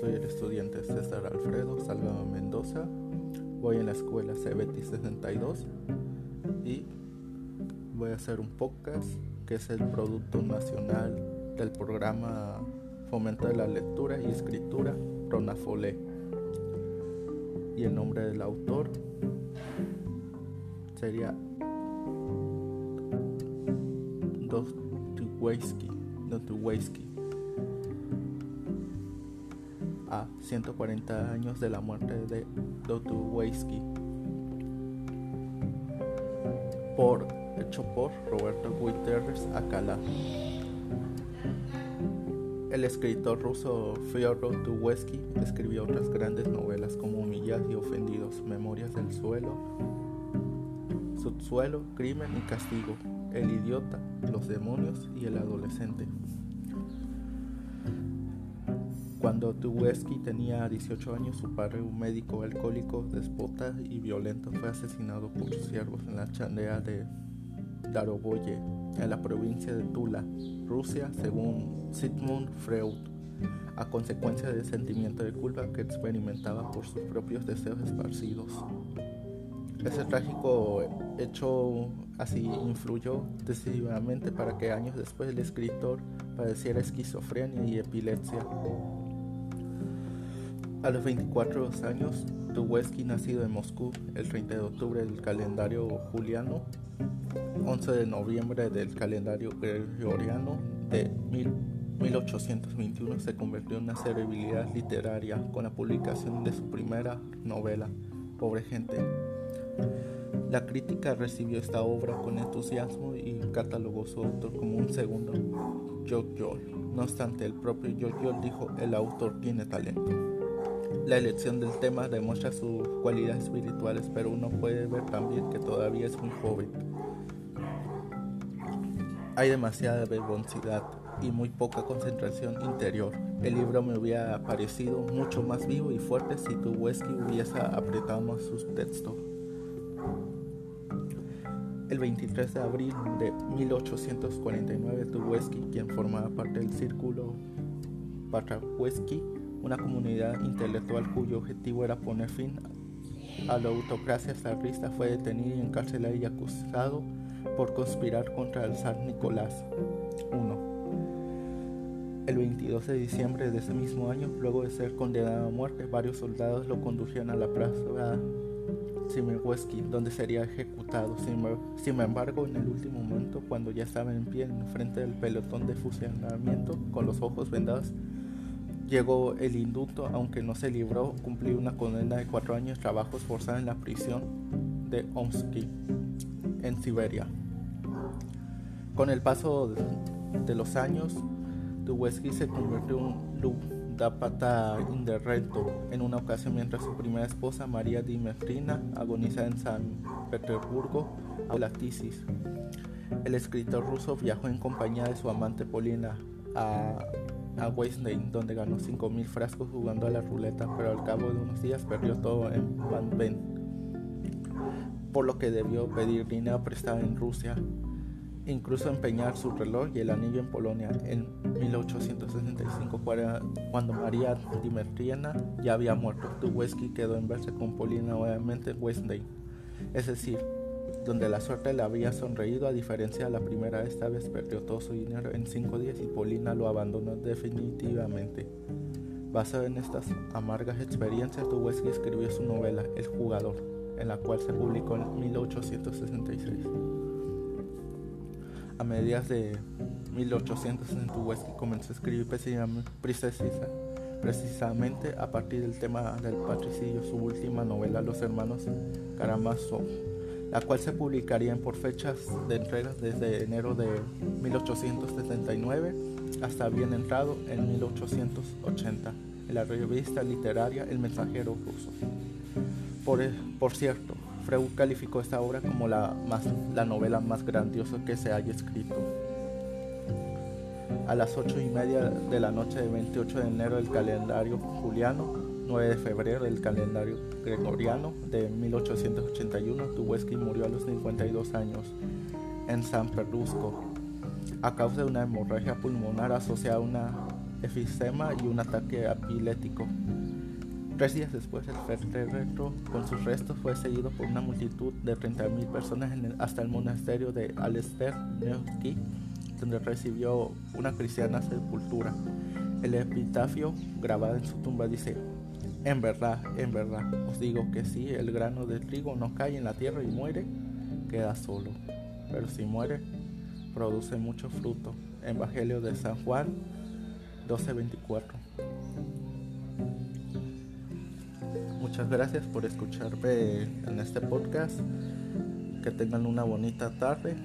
soy el estudiante César Alfredo Salgado Mendoza. Voy en la escuela CBT 62 y voy a hacer un podcast que es el producto nacional del programa Fomento de la Lectura y Escritura Ronafole. Y el nombre del autor sería Dostoyevsky. A 140 años de la muerte de Dostoyevsky. Por hecho por Roberto Guterres Acala. El escritor ruso Fyodor Dostoyevsky escribió otras grandes novelas como Humillados y Ofendidos, Memorias del Suelo, Subsuelo, Crimen y Castigo, El Idiota, Los Demonios y El Adolescente. Cuando Dostoyevsky tenía 18 años, su padre, un médico alcohólico, despota y violento, fue asesinado por sus siervos en la chandea de Daroboye, en la provincia de Tula, Rusia, según Sigmund Freud, a consecuencia del sentimiento de culpa que experimentaba por sus propios deseos esparcidos. Ese trágico hecho así influyó decisivamente para que años después el escritor padeciera esquizofrenia y epilepsia. A los 24 años, Tuwesky, nacido en Moscú el 30 de octubre del calendario juliano, 11 de noviembre del calendario gregoriano de 1821 se convirtió en una celebridad literaria con la publicación de su primera novela, Pobre Gente. La crítica recibió esta obra con entusiasmo y catalogó su autor como un segundo Yol. No obstante, el propio Yol dijo, el autor tiene talento. La elección del tema demuestra sus cualidades espirituales, pero uno puede ver también que todavía es muy joven. Hay demasiada verbosidad y muy poca concentración interior. El libro me hubiera parecido mucho más vivo y fuerte si Tuwesky hubiese apretado más sus textos. El 23 de abril de 1849, Tuwesky, quien formaba parte del círculo Patraweski, una comunidad intelectual cuyo objetivo era poner fin a la autocracia zarista, fue detenido y encarcelado y acusado por conspirar contra el zar Nicolás I. El 22 de diciembre de ese mismo año, luego de ser condenado a muerte, varios soldados lo condujeron a la plaza Simerweski, donde sería ejecutado. Sin embargo, en el último momento, cuando ya estaba en pie en frente del pelotón de fusilamiento, con los ojos vendados, llegó el indulto, aunque no se libró, cumplió una condena de cuatro años de trabajos forzados en la prisión de Omsky en Siberia. Con el paso de los años, Tuwesky se convirtió en un Ludapata inderrento en una ocasión mientras su primera esposa María Dimetrina agoniza en San Petersburgo a la tisis. El escritor ruso viajó en compañía de su amante Polina a, a donde ganó 5.000 frascos jugando a la ruleta, pero al cabo de unos días perdió todo en Van Ben por lo que debió pedir dinero prestado en Rusia, incluso empeñar su reloj y el anillo en Polonia. En 1865, cuando María Dimitrievna ya había muerto, Tuwesky quedó en verse con Polina nuevamente en es decir, donde la suerte le había sonreído a diferencia de la primera, esta vez perdió todo su dinero en cinco días y Polina lo abandonó definitivamente. Basado en estas amargas experiencias, Tuwesky escribió su novela El jugador, en la cual se publicó en 1866. A mediados de 1860 comenzó a escribir precisamente a partir del tema del patricidio su última novela Los hermanos Karamazov, la cual se publicaría por fechas de entrega desde enero de 1879 hasta bien entrado en 1880 en la revista literaria El Mensajero Ruso. Por, cierto, Freud calificó esta obra como la, la novela más grandiosa que se haya escrito. A las ocho y media de la noche del 28 de enero del calendario juliano, 9 de febrero del calendario gregoriano de 1881, Tuwesky murió a los 52 años en San Pedrusco a causa de una hemorragia pulmonar asociada a una efisema y un ataque epiléptico. Tres días después, el féretro con sus restos fue seguido por una multitud de 30.000 personas hasta el monasterio de Alester Nevsky, donde recibió una cristiana sepultura. El epitafio grabado en su tumba dice, en verdad, en verdad, os digo que si el grano de trigo no cae en la tierra y muere, queda solo, pero si muere, produce mucho fruto. Evangelio de San Juan 12:24. Muchas gracias por escucharme en este podcast. Que tengan una bonita tarde